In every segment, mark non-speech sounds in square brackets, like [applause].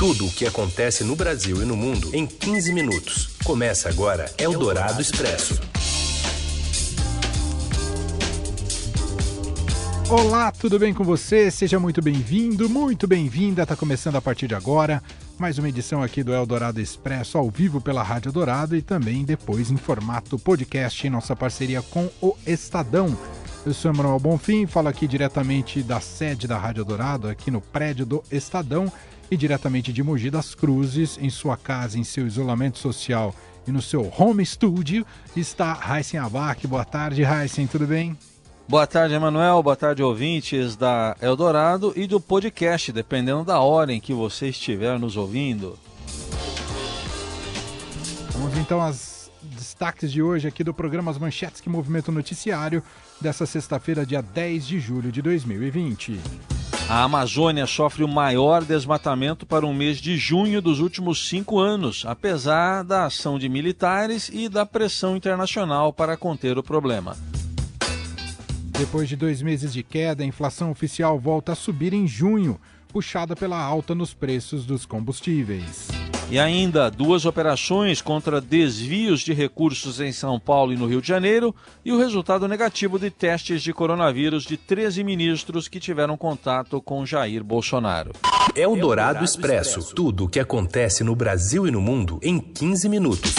Tudo o que acontece no Brasil e no mundo em 15 minutos. Começa agora Eldorado Expresso. Olá, tudo bem com você? Seja muito bem-vindo, muito bem-vinda. Está começando a partir de agora mais uma edição aqui do Eldorado Expresso ao vivo pela Rádio Dourado e também depois em formato podcast em nossa parceria com o Estadão. Eu sou Manuel Bonfim, falo aqui diretamente da sede da Rádio Dourado, aqui no prédio do Estadão e diretamente de Mogi das Cruzes, em sua casa, em seu isolamento social e no seu home studio, está Raíssen Abac. Boa tarde, Raíssen, tudo bem? Boa tarde, Emanuel. Boa tarde, ouvintes da Eldorado e do podcast, dependendo da hora em que você estiver nos ouvindo. Vamos então aos destaques de hoje aqui do programa As Manchetes que Movimento Noticiário dessa sexta-feira, dia 10 de julho de 2020. A Amazônia sofre o maior desmatamento para o mês de junho dos últimos cinco anos, apesar da ação de militares e da pressão internacional para conter o problema. Depois de dois meses de queda, a inflação oficial volta a subir em junho, puxada pela alta nos preços dos combustíveis. E ainda duas operações contra desvios de recursos em São Paulo e no Rio de Janeiro e o resultado negativo de testes de coronavírus de 13 ministros que tiveram contato com Jair Bolsonaro. É o Dourado Expresso. Tudo o que acontece no Brasil e no mundo em 15 minutos.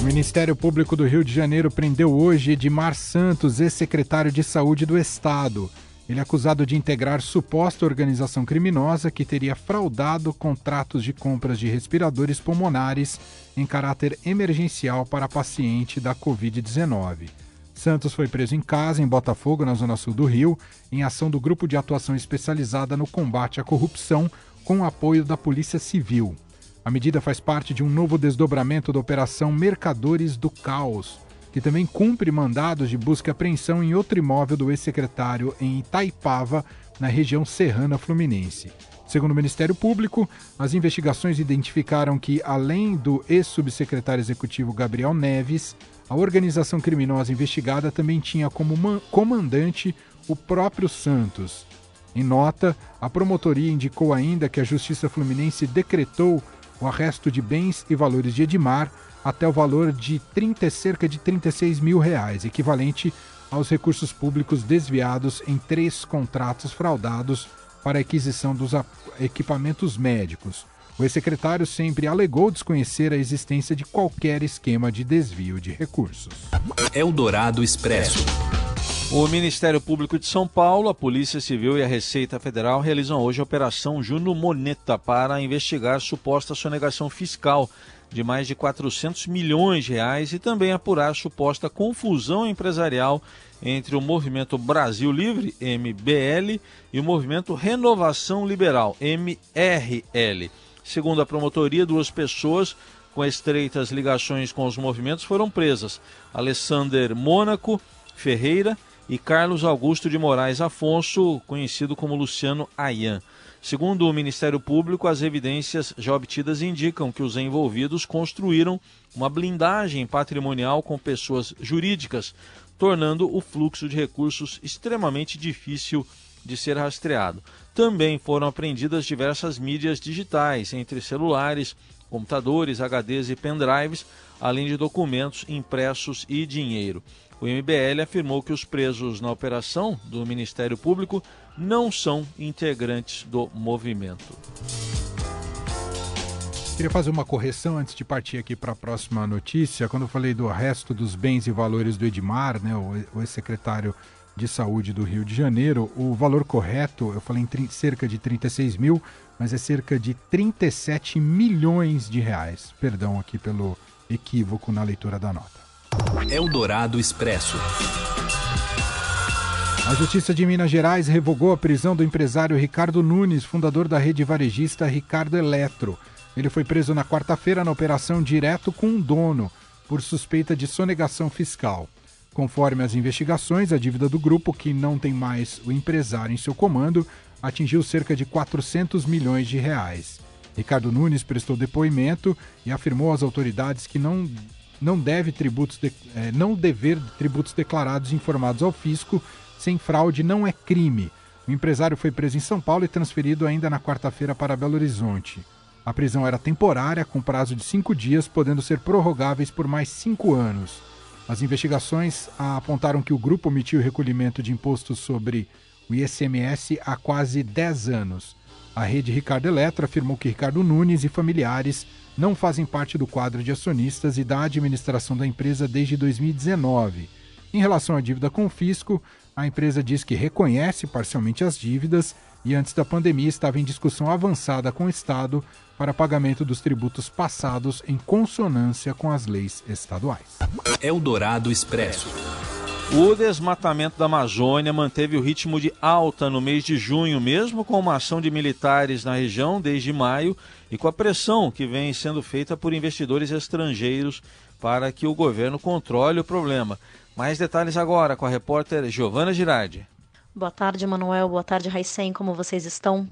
O Ministério Público do Rio de Janeiro prendeu hoje Edmar Santos, ex-secretário de Saúde do Estado. Ele é acusado de integrar suposta organização criminosa que teria fraudado contratos de compras de respiradores pulmonares em caráter emergencial para paciente da Covid-19. Santos foi preso em casa, em Botafogo, na zona sul do Rio, em ação do Grupo de Atuação Especializada no Combate à Corrupção, com o apoio da Polícia Civil. A medida faz parte de um novo desdobramento da Operação Mercadores do Caos, que também cumpre mandados de busca e apreensão em outro imóvel do ex-secretário em Itaipava, na região serrana fluminense. Segundo o Ministério Público, as investigações identificaram que, além do ex-subsecretário executivo Gabriel Neves, a organização criminosa investigada também tinha como comandante o próprio Santos. Em nota, a promotoria indicou ainda que a Justiça Fluminense decretou o arresto de bens e valores de Edmar até o valor de 30, cerca de 36 mil reais, equivalente aos recursos públicos desviados em três contratos fraudados para a aquisição dos equipamentos médicos. O ex-secretário sempre alegou desconhecer a existência de qualquer esquema de desvio de recursos. Eldorado Expresso. O Ministério Público de São Paulo, a Polícia Civil e a Receita Federal realizam hoje a Operação Juno Moneta para investigar suposta sonegação fiscal de mais de 400 milhões de reais e também apurar suposta confusão empresarial entre o Movimento Brasil Livre, MBL, e o Movimento Renovação Liberal, MRL. Segundo a promotoria, duas pessoas com estreitas ligações com os movimentos foram presas: Alessander Mônaco Ferreira e Carlos Augusto de Moraes Afonso, conhecido como Luciano Ayan. Segundo o Ministério Público, as evidências já obtidas indicam que os envolvidos construíram uma blindagem patrimonial com pessoas jurídicas, tornando o fluxo de recursos extremamente difícil de ser rastreado. Também foram apreendidas diversas mídias digitais, entre celulares, computadores, HDs e pendrives, além de documentos impressos e dinheiro. O MBL afirmou que os presos na operação do Ministério Público não são integrantes do movimento. Queria fazer uma correção antes de partir aqui para a próxima notícia. Quando eu falei do resto dos bens e valores do Edmar, né, o ex-secretário de Saúde do Rio de Janeiro, o valor correto, eu falei em cerca de 36 mil, mas é cerca de 37 milhões de reais. Perdão aqui pelo equívoco na leitura da nota. Eldorado Expresso. A Justiça de Minas Gerais revogou a prisão do empresário Ricardo Nunes, fundador da rede varejista Ricardo Eletro. Ele foi preso na quarta-feira na operação Direto com um Dono, por suspeita de sonegação fiscal. Conforme as investigações, a dívida do grupo, que não tem mais o empresário em seu comando, atingiu cerca de 400 milhões de reais. Ricardo Nunes prestou depoimento e afirmou às autoridades que não, não deve tributos de, eh, não dever tributos declarados e informados ao fisco sem fraude não é crime. O empresário foi preso em São Paulo e transferido ainda na quarta-feira para Belo Horizonte. A prisão era temporária, com prazo de cinco dias, podendo ser prorrogáveis por mais cinco anos. As investigações apontaram que o grupo omitiu o recolhimento de impostos sobre o ICMS há quase 10 anos. A rede Ricardo Eletro afirmou que Ricardo Nunes e familiares não fazem parte do quadro de acionistas e da administração da empresa desde 2019. Em relação à dívida com o fisco, a empresa diz que reconhece parcialmente as dívidas e antes da pandemia estava em discussão avançada com o Estado para pagamento dos tributos passados em consonância com as leis estaduais. Eldorado Expresso. O desmatamento da Amazônia manteve o ritmo de alta no mês de junho, mesmo com uma ação de militares na região desde maio e com a pressão que vem sendo feita por investidores estrangeiros para que o governo controle o problema. Mais detalhes agora com a repórter Giovana Girardi. Boa tarde, Manuel. Boa tarde, Raicem. Como vocês estão?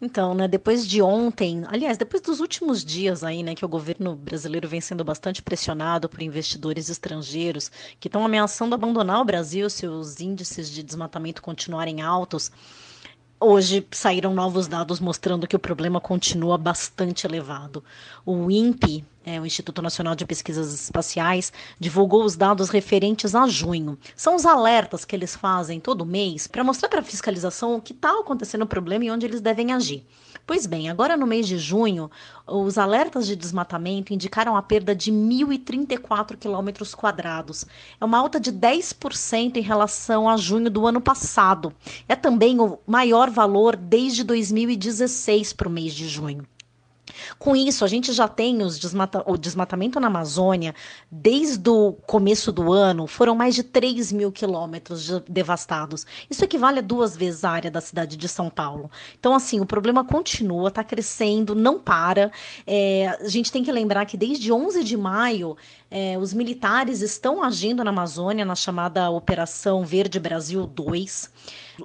Então, né, depois de ontem, aliás, depois dos últimos dias aí, né, que o governo brasileiro vem sendo bastante pressionado por investidores estrangeiros que estão ameaçando abandonar o Brasil se os índices de desmatamento continuarem altos. Hoje saíram novos dados mostrando que o problema continua bastante elevado. O INPE, é, o Instituto Nacional de Pesquisas Espaciais, divulgou os dados referentes a junho. São os alertas que eles fazem todo mês para mostrar para a fiscalização o que está acontecendo o problema e onde eles devem agir. Pois bem, agora no mês de junho, os alertas de desmatamento indicaram a perda de 1.034 quilômetros quadrados. É uma alta de 10% em relação a junho do ano passado. É também o maior valor desde 2016 para o mês de junho. Com isso, a gente já tem desmata o desmatamento na Amazônia, desde o começo do ano, foram mais de 3 mil quilômetros de devastados. Isso equivale a duas vezes a área da cidade de São Paulo. Então, assim, o problema continua, está crescendo, não para. É, a gente tem que lembrar que desde 11 de maio, é, os militares estão agindo na Amazônia, na chamada Operação Verde Brasil 2.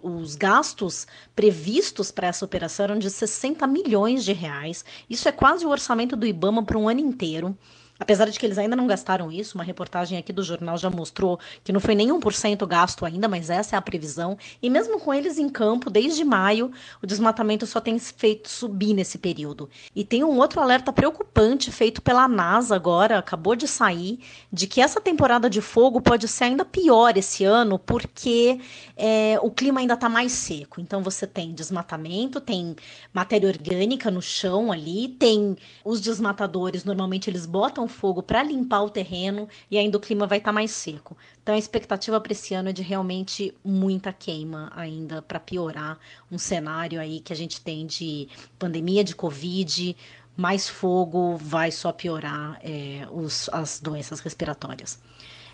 Os gastos previstos para essa operação eram de 60 milhões de reais. Isso é quase o orçamento do Ibama para um ano inteiro. Apesar de que eles ainda não gastaram isso, uma reportagem aqui do jornal já mostrou que não foi nem 1% gasto ainda, mas essa é a previsão. E mesmo com eles em campo, desde maio, o desmatamento só tem feito subir nesse período. E tem um outro alerta preocupante feito pela NASA agora, acabou de sair, de que essa temporada de fogo pode ser ainda pior esse ano, porque é, o clima ainda está mais seco. Então você tem desmatamento, tem matéria orgânica no chão ali, tem os desmatadores, normalmente eles botam fogo para limpar o terreno e ainda o clima vai estar tá mais seco. Então a expectativa para esse ano é de realmente muita queima ainda para piorar um cenário aí que a gente tem de pandemia de Covid, mais fogo vai só piorar é, os, as doenças respiratórias.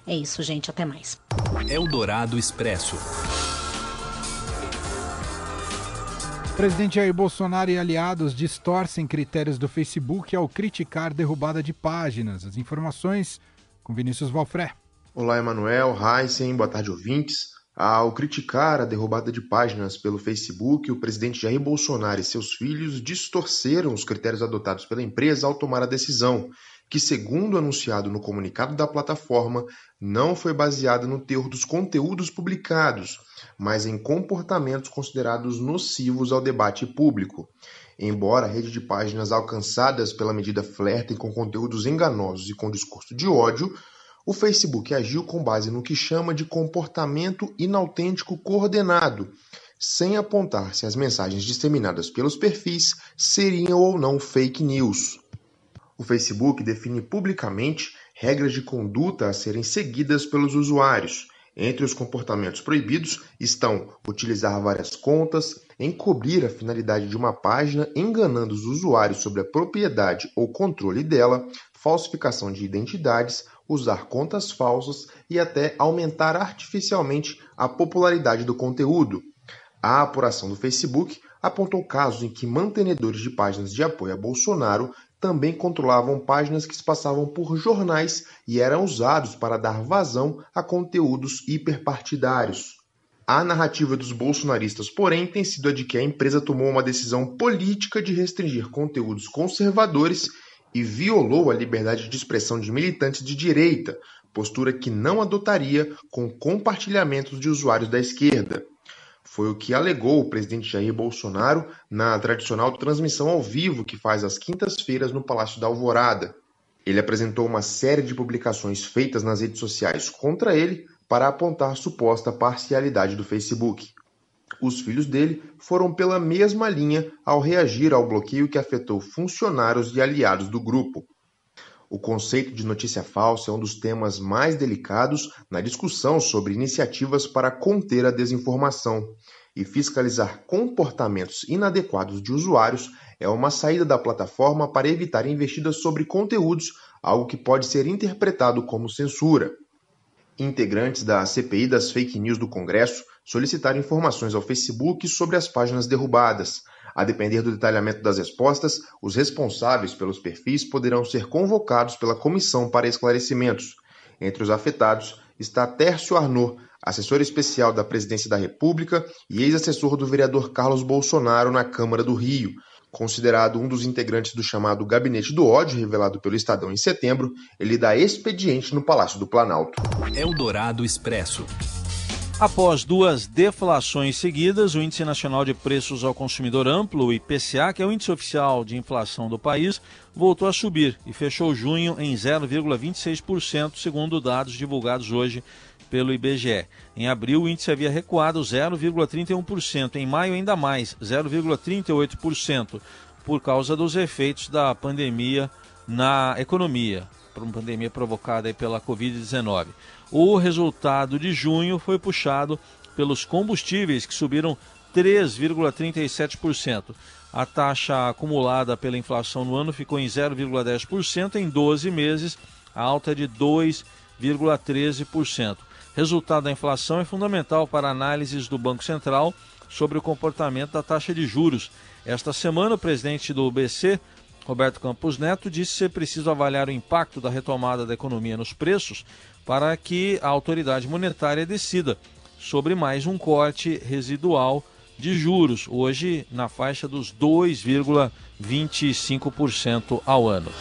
É isso, gente. Até mais. Eldorado Expresso. Presidente Jair Bolsonaro e aliados distorcem critérios do Facebook ao criticar derrubada de páginas. As informações com Vinícius Valfré. Olá, Emanuel, Heisen, boa tarde, ouvintes. Ao criticar a derrubada de páginas pelo Facebook, o presidente Jair Bolsonaro e seus filhos distorceram os critérios adotados pela empresa ao tomar a decisão, que, segundo anunciado no comunicado da plataforma, não foi baseada no teor dos conteúdos publicados, mas em comportamentos considerados nocivos ao debate público. Embora a rede de páginas alcançadas pela medida flertem com conteúdos enganosos e com discurso de ódio, o Facebook agiu com base no que chama de comportamento inautêntico coordenado, sem apontar se as mensagens disseminadas pelos perfis seriam ou não fake news. O Facebook define publicamente regras de conduta a serem seguidas pelos usuários. Entre os comportamentos proibidos estão utilizar várias contas, encobrir a finalidade de uma página enganando os usuários sobre a propriedade ou controle dela, falsificação de identidades, usar contas falsas e até aumentar artificialmente a popularidade do conteúdo. A apuração do Facebook apontou casos em que mantenedores de páginas de apoio a Bolsonaro também controlavam páginas que se passavam por jornais e eram usados para dar vazão a conteúdos hiperpartidários. A narrativa dos bolsonaristas, porém, tem sido a de que a empresa tomou uma decisão política de restringir conteúdos conservadores e violou a liberdade de expressão de militantes de direita, postura que não adotaria com compartilhamentos de usuários da esquerda. Foi o que alegou o presidente Jair Bolsonaro na tradicional transmissão ao vivo que faz às quintas-feiras no Palácio da Alvorada. Ele apresentou uma série de publicações feitas nas redes sociais contra ele para apontar suposta parcialidade do Facebook. Os filhos dele foram pela mesma linha ao reagir ao bloqueio que afetou funcionários e aliados do grupo. O conceito de notícia falsa é um dos temas mais delicados na discussão sobre iniciativas para conter a desinformação. E fiscalizar comportamentos inadequados de usuários é uma saída da plataforma para evitar investidas sobre conteúdos, algo que pode ser interpretado como censura. Integrantes da CPI das fake news do Congresso solicitaram informações ao Facebook sobre as páginas derrubadas. A depender do detalhamento das respostas, os responsáveis pelos perfis poderão ser convocados pela comissão para esclarecimentos. Entre os afetados está Tércio Arnaud, assessor especial da Presidência da República e ex-assessor do vereador Carlos Bolsonaro na Câmara do Rio. Considerado um dos integrantes do chamado Gabinete do Ódio, revelado pelo Estadão em setembro, ele dá expediente no Palácio do Planalto. Eldorado Expresso. Após duas deflações seguidas, o Índice Nacional de Preços ao Consumidor Amplo, o IPCA, que é o índice oficial de inflação do país, voltou a subir e fechou junho em 0,26%, segundo dados divulgados hoje pelo IBGE. Em abril, o índice havia recuado 0,31%, em maio ainda mais, 0,38%, por causa dos efeitos da pandemia na economia, uma pandemia provocada pela Covid-19. O resultado de junho foi puxado pelos combustíveis, que subiram 3,37%. A taxa acumulada pela inflação no ano ficou em 0,10%, em 12 meses, a alta é de 2,13%. Resultado da inflação é fundamental para análises do Banco Central sobre o comportamento da taxa de juros. Esta semana, o presidente do BC, Roberto Campos Neto, disse ser preciso avaliar o impacto da retomada da economia nos preços para que a autoridade monetária decida sobre mais um corte residual de juros, hoje na faixa dos 2,25% ao ano.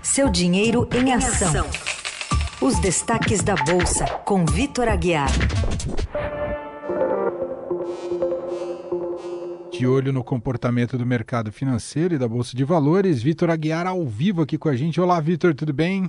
Seu dinheiro em ação. Os destaques da Bolsa, com Vitor Aguiar. De olho no comportamento do mercado financeiro e da Bolsa de Valores, Vitor Aguiar ao vivo aqui com a gente. Olá, Vitor, tudo bem?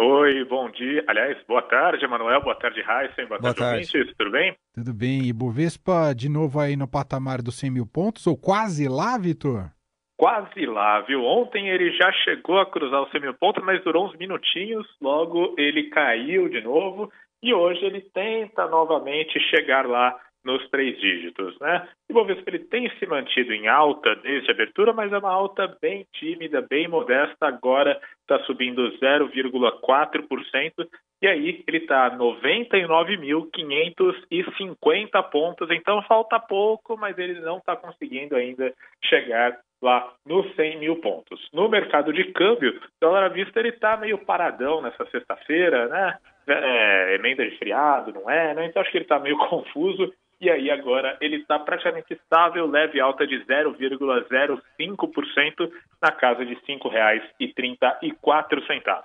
Oi, bom dia. Aliás, boa tarde, Emanuel. Boa tarde, Raíssa. Boa, boa tarde, tarde. Tudo bem? Tudo bem. E Bovespa de novo aí no patamar dos 100 mil pontos, ou quase lá, Vitor? Quase lá, viu? Ontem ele já chegou a cruzar os 100 mil pontos, mas durou uns minutinhos, logo ele caiu de novo e hoje ele tenta novamente chegar lá nos três dígitos, né? O Ibovespa ele tem se mantido em alta desde a abertura, mas é uma alta bem tímida, bem modesta. Agora está subindo 0,4% e aí ele está 99.550 pontos. Então falta pouco, mas ele não está conseguindo ainda chegar lá nos 100 mil pontos. No mercado de câmbio, o dólar à vista ele está meio paradão nessa sexta-feira, né? É, emenda de friado, não é? Né? Então acho que ele está meio [laughs] confuso e aí agora ele está praticamente estável, leve alta de 0,05% na casa de R$ 5,34.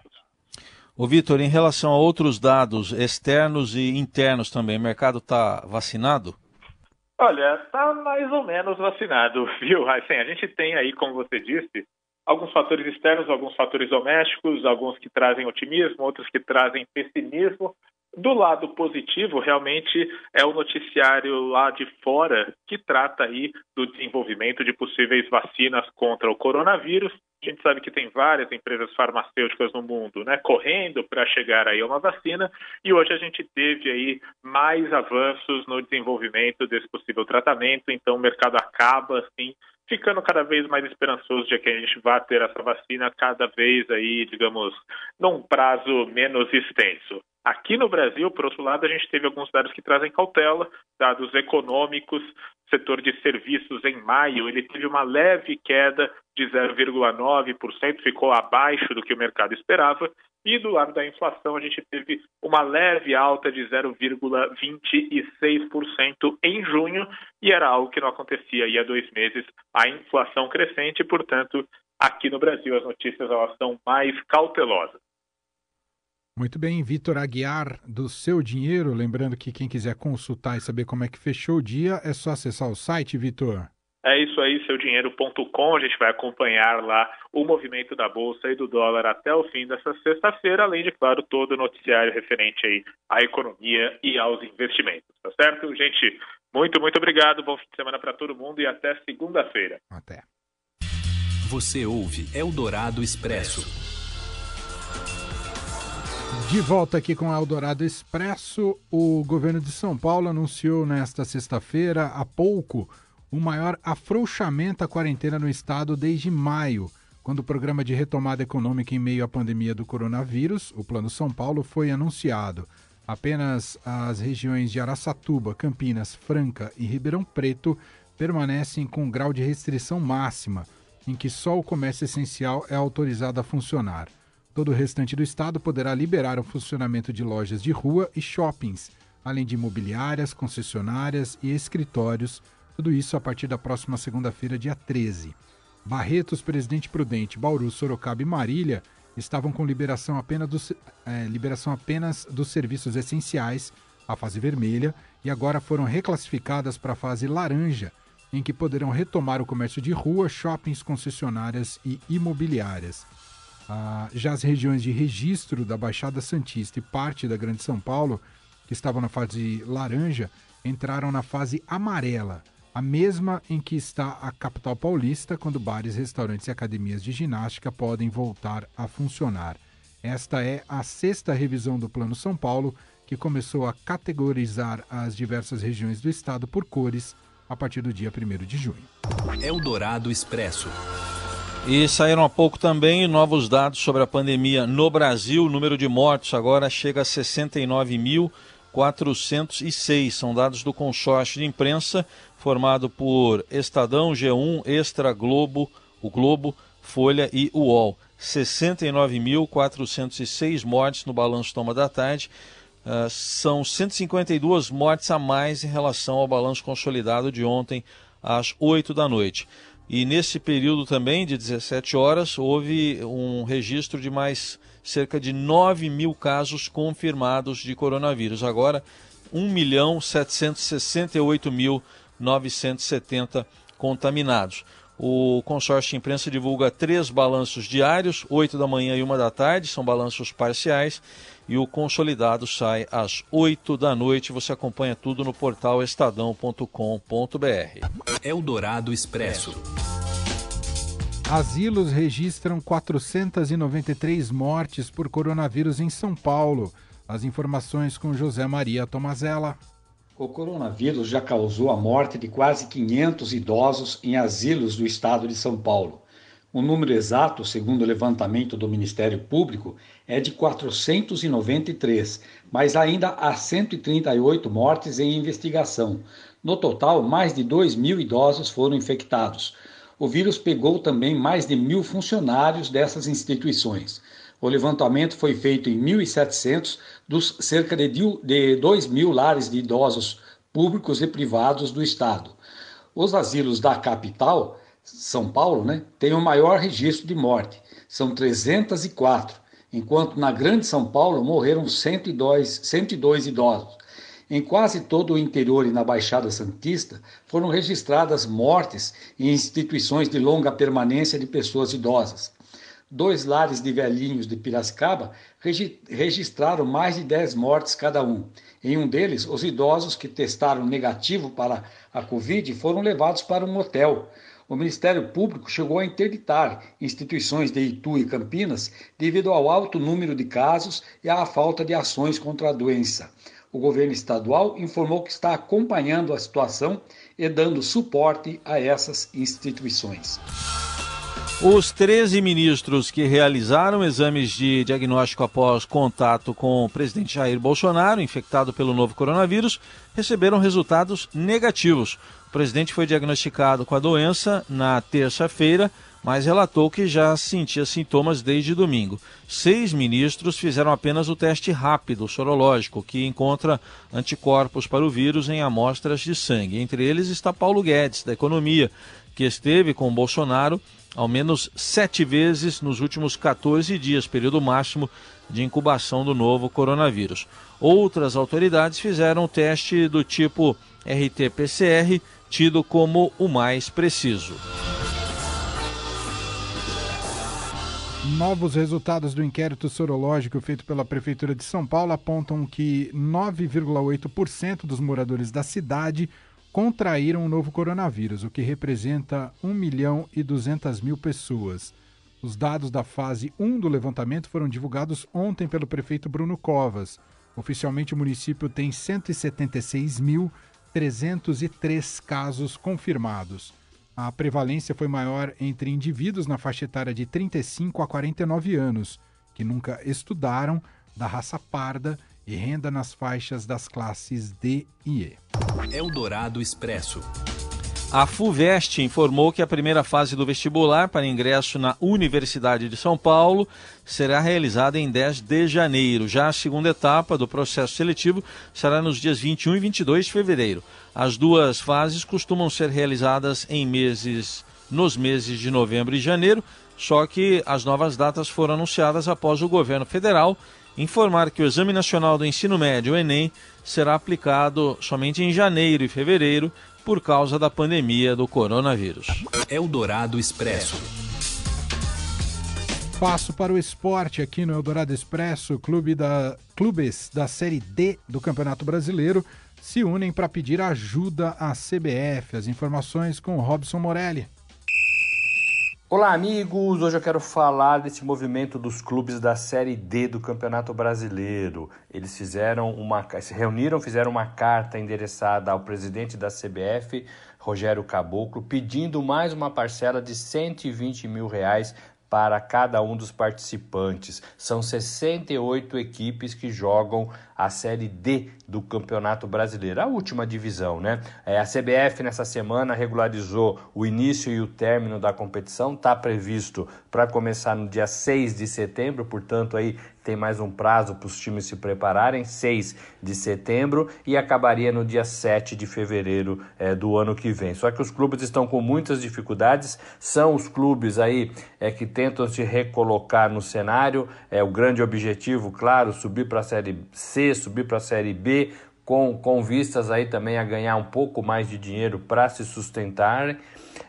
O Vitor, em relação a outros dados externos e internos também, o mercado está vacinado? Olha, está mais ou menos vacinado, [laughs] viu, Raíssen? A gente tem aí, como você disse, alguns fatores externos, alguns fatores domésticos, alguns que trazem otimismo, outros que trazem pessimismo. Do lado positivo, realmente é o noticiário lá de fora que trata aí do desenvolvimento de possíveis vacinas contra o coronavírus. A gente sabe que tem várias empresas farmacêuticas no mundo, né, correndo para chegar aí a uma vacina, e hoje a gente teve aí mais avanços no desenvolvimento desse possível tratamento, então o mercado acaba assim ficando cada vez mais esperançoso de que a gente vá ter essa vacina cada vez aí, digamos, num prazo menos extenso. Aqui no Brasil, por outro lado, a gente teve alguns dados que trazem cautela, dados econômicos, setor de serviços em maio, ele teve uma leve queda de 0,9%, ficou abaixo do que o mercado esperava, e do lado da inflação a gente teve uma leve alta de 0,26% em junho, e era algo que não acontecia há dois meses, a inflação crescente, portanto, aqui no Brasil as notícias elas são mais cautelosas. Muito bem, Vitor Aguiar, do Seu Dinheiro. Lembrando que quem quiser consultar e saber como é que fechou o dia, é só acessar o site, Vitor. É isso aí, seudinheiro.com. A gente vai acompanhar lá o movimento da bolsa e do dólar até o fim dessa sexta-feira, além de, claro, todo o noticiário referente aí à economia e aos investimentos. Tá certo? Gente, muito, muito obrigado. Bom fim de semana para todo mundo e até segunda-feira. Até. Você ouve Eldorado Expresso. De volta aqui com o Eldorado Expresso, o governo de São Paulo anunciou nesta sexta-feira, há pouco, o maior afrouxamento à quarentena no estado desde maio, quando o programa de retomada econômica em meio à pandemia do coronavírus, o Plano São Paulo, foi anunciado. Apenas as regiões de Araçatuba, Campinas, Franca e Ribeirão Preto permanecem com grau de restrição máxima, em que só o comércio essencial é autorizado a funcionar. Todo o restante do estado poderá liberar o funcionamento de lojas de rua e shoppings, além de imobiliárias, concessionárias e escritórios, tudo isso a partir da próxima segunda-feira, dia 13. Barretos, Presidente Prudente, Bauru, Sorocaba e Marília estavam com liberação apenas, dos, é, liberação apenas dos serviços essenciais, a fase vermelha, e agora foram reclassificadas para a fase laranja, em que poderão retomar o comércio de rua, shoppings, concessionárias e imobiliárias. Ah, já as regiões de registro da Baixada Santista e parte da Grande São Paulo, que estavam na fase laranja, entraram na fase amarela, a mesma em que está a capital paulista, quando bares, restaurantes e academias de ginástica podem voltar a funcionar. Esta é a sexta revisão do Plano São Paulo, que começou a categorizar as diversas regiões do estado por cores a partir do dia 1 de junho. Eldorado Expresso. E saíram há pouco também novos dados sobre a pandemia no Brasil. O número de mortos agora chega a 69.406. São dados do consórcio de imprensa formado por Estadão, G1, Extra, Globo, o Globo, Folha e UOL. 69.406 mortes no balanço toma da tarde. Uh, são 152 mortes a mais em relação ao balanço consolidado de ontem, às 8 da noite. E nesse período também, de 17 horas, houve um registro de mais cerca de 9 mil casos confirmados de coronavírus. Agora, 1.768.970 contaminados. O consórcio de imprensa divulga três balanços diários, 8 da manhã e 1 da tarde, são balanços parciais, e o consolidado sai às 8 da noite. Você acompanha tudo no portal estadão.com.br. Eldorado Expresso. Asilos registram 493 mortes por coronavírus em São Paulo. As informações com José Maria Tomazella. O coronavírus já causou a morte de quase 500 idosos em asilos do estado de São Paulo. O número exato, segundo o levantamento do Ministério Público, é de 493, mas ainda há 138 mortes em investigação. No total, mais de 2 mil idosos foram infectados. O vírus pegou também mais de mil funcionários dessas instituições. O levantamento foi feito em 1.700 dos cerca de 2 mil lares de idosos públicos e privados do Estado. Os asilos da capital, São Paulo, né, têm o maior registro de morte, são 304, enquanto na Grande São Paulo morreram 102, 102 idosos. Em quase todo o interior e na Baixada Santista foram registradas mortes em instituições de longa permanência de pessoas idosas dois lares de velhinhos de Piracicaba registraram mais de 10 mortes cada um. Em um deles, os idosos que testaram negativo para a Covid foram levados para um hotel. O Ministério Público chegou a interditar instituições de Itu e Campinas devido ao alto número de casos e à falta de ações contra a doença. O governo estadual informou que está acompanhando a situação e dando suporte a essas instituições. Os 13 ministros que realizaram exames de diagnóstico após contato com o presidente Jair Bolsonaro, infectado pelo novo coronavírus, receberam resultados negativos. O presidente foi diagnosticado com a doença na terça-feira, mas relatou que já sentia sintomas desde domingo. Seis ministros fizeram apenas o teste rápido sorológico, que encontra anticorpos para o vírus em amostras de sangue. Entre eles está Paulo Guedes, da Economia, que esteve com Bolsonaro ao menos sete vezes nos últimos 14 dias, período máximo de incubação do novo coronavírus. Outras autoridades fizeram o teste do tipo RT-PCR, tido como o mais preciso. Novos resultados do inquérito sorológico feito pela Prefeitura de São Paulo apontam que 9,8% dos moradores da cidade contraíram o novo coronavírus, o que representa 1 milhão e 200 mil pessoas. Os dados da fase 1 do levantamento foram divulgados ontem pelo prefeito Bruno Covas. Oficialmente, o município tem 176.303 casos confirmados. A prevalência foi maior entre indivíduos na faixa etária de 35 a 49 anos, que nunca estudaram, da raça parda e renda nas faixas das classes D e E. Eldorado Expresso. A FUVEST informou que a primeira fase do vestibular para ingresso na Universidade de São Paulo será realizada em 10 de janeiro. Já a segunda etapa do processo seletivo será nos dias 21 e 22 de fevereiro. As duas fases costumam ser realizadas em meses nos meses de novembro e janeiro, só que as novas datas foram anunciadas após o governo federal informar que o Exame Nacional do Ensino Médio, o ENEM, será aplicado somente em janeiro e fevereiro por causa da pandemia do coronavírus. Eldorado Expresso. Passo para o esporte aqui no Eldorado Expresso. Clube da, clubes da Série D do Campeonato Brasileiro se unem para pedir ajuda à CBF. As informações com Robson Morelli. Olá, amigos! Hoje eu quero falar desse movimento dos clubes da Série D do Campeonato Brasileiro. Eles fizeram uma, se reuniram, fizeram uma carta endereçada ao presidente da CBF, Rogério Caboclo, pedindo mais uma parcela de 120 mil reais para cada um dos participantes. São 68 equipes que jogam a Série D do Campeonato Brasileiro, a última divisão, né? É, a CBF nessa semana regularizou o início e o término da competição, está previsto para começar no dia 6 de setembro, portanto aí tem mais um prazo para os times se prepararem, 6 de setembro, e acabaria no dia 7 de fevereiro é, do ano que vem. Só que os clubes estão com muitas dificuldades, são os clubes aí é, que tentam se recolocar no cenário, é o grande objetivo, claro, subir para a Série C, subir para a Série B, com, com vistas aí também a ganhar um pouco mais de dinheiro para se sustentar.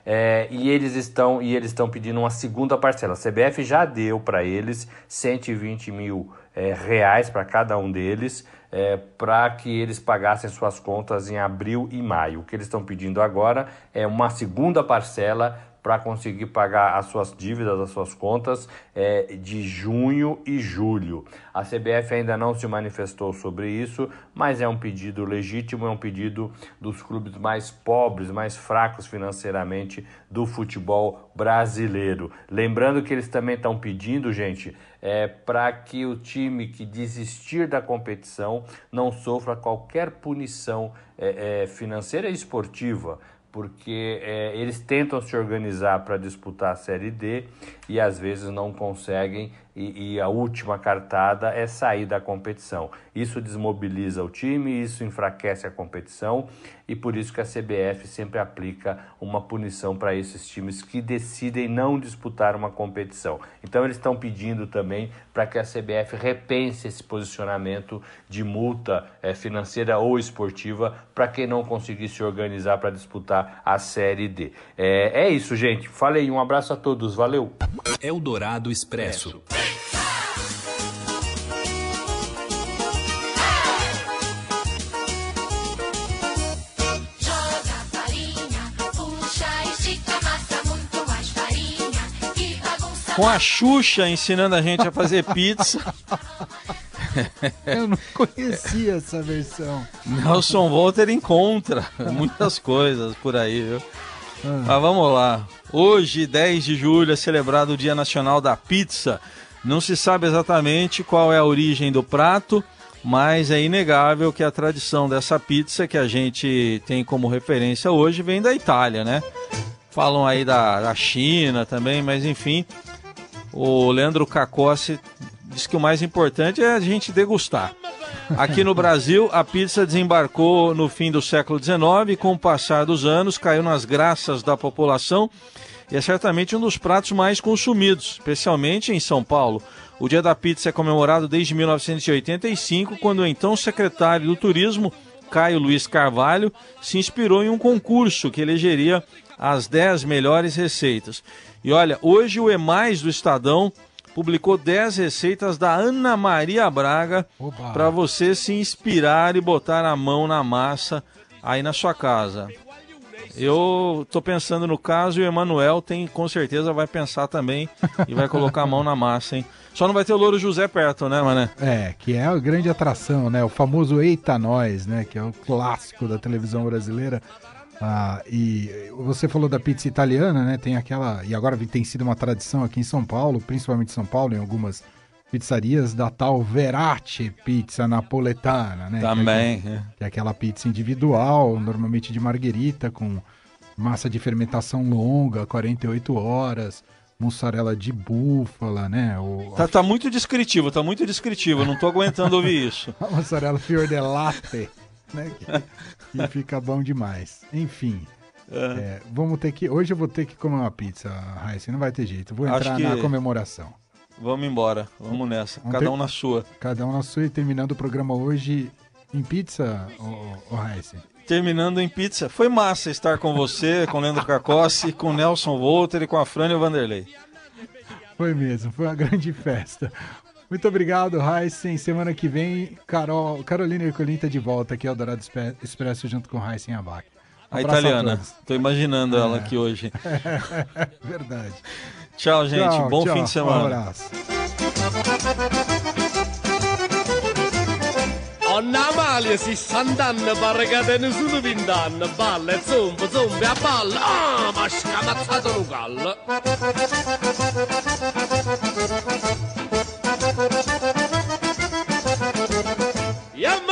É, e eles estão e eles estão pedindo uma segunda parcela. A CBF já deu para eles 120 mil é, reais para cada um deles é, para que eles pagassem suas contas em abril e maio. O que eles estão pedindo agora é uma segunda parcela para conseguir pagar as suas dívidas, as suas contas é, de junho e julho. A CBF ainda não se manifestou sobre isso, mas é um pedido legítimo, é um pedido dos clubes mais pobres, mais fracos financeiramente do futebol brasileiro. Lembrando que eles também estão pedindo, gente, é, para que o time que desistir da competição não sofra qualquer punição é, é, financeira e esportiva porque é, eles tentam se organizar para disputar a Série D e às vezes não conseguem e, e, a última cartada é sair da competição. Isso desmobiliza o time, isso enfraquece a competição e por isso que a CBF sempre aplica uma punição para esses times que decidem não disputar uma competição. Então eles estão pedindo também para que a CBF repense esse posicionamento de multa é, financeira ou esportiva para quem não conseguir se organizar para disputar a Série D. É, é isso, gente. Falei, um abraço a todos, valeu! Eldorado Expresso. Com a Xuxa ensinando a gente a fazer pizza. Eu não conhecia essa versão. Nelson Walter encontra muitas coisas por aí, viu? Ah. Mas vamos lá. Hoje, 10 de julho, é celebrado o Dia Nacional da Pizza. Não se sabe exatamente qual é a origem do prato, mas é inegável que a tradição dessa pizza que a gente tem como referência hoje vem da Itália, né? Falam aí da, da China também, mas enfim, o Leandro Cacossi diz que o mais importante é a gente degustar. Aqui no Brasil, a pizza desembarcou no fim do século XIX e, com o passar dos anos, caiu nas graças da população e é certamente um dos pratos mais consumidos, especialmente em São Paulo. O Dia da Pizza é comemorado desde 1985, quando o então secretário do Turismo, Caio Luiz Carvalho, se inspirou em um concurso que elegeria as 10 melhores receitas. E olha, hoje o EMAIS do Estadão publicou 10 receitas da Ana Maria Braga para você se inspirar e botar a mão na massa aí na sua casa. Eu tô pensando no caso e o Emanuel tem, com certeza vai pensar também e vai colocar a mão na massa, hein? Só não vai ter o Louro José perto, né, mané? É, que é a grande atração, né? O famoso Eita Nós, né? Que é o clássico da televisão brasileira. Ah, e você falou da pizza italiana, né? Tem aquela. E agora tem sido uma tradição aqui em São Paulo, principalmente em São Paulo, em algumas pizzarias, da tal Verate pizza napoletana, né? Também. Que é, que é aquela pizza individual, normalmente de marguerita, com massa de fermentação longa, 48 horas mussarela de búfala, né? O, tá, tá, muito descritivo, tá muito descritivo, não tô aguentando ouvir isso. [laughs] a mussarela fior de latte, né? Que, que fica bom demais. Enfim. É. É, vamos ter que. Hoje eu vou ter que comer uma pizza, Raíssa. Não vai ter jeito. Vou entrar na comemoração. Vamos embora, vamos nessa. Vamos cada ter... um na sua. Cada um na sua e terminando o programa hoje em pizza, o Raíssa terminando em pizza. Foi massa estar com você, com Leandro Cacossi, com Nelson Volter e com a Frânio Vanderlei. Foi mesmo, foi uma grande festa. Muito obrigado, Heisen. Semana que vem, Carol, Carolina Ercolim tá de volta aqui ao Dourado Expresso junto com Heisen Abac. Um a italiana. A Tô imaginando é. ela aqui hoje. [laughs] Verdade. Tchau, gente. Tchau, Bom tchau. fim de semana. Um abraço. Anamalia si sandan barricate nessuno vindan balla e zombo zombi a balla ah ma scamazzato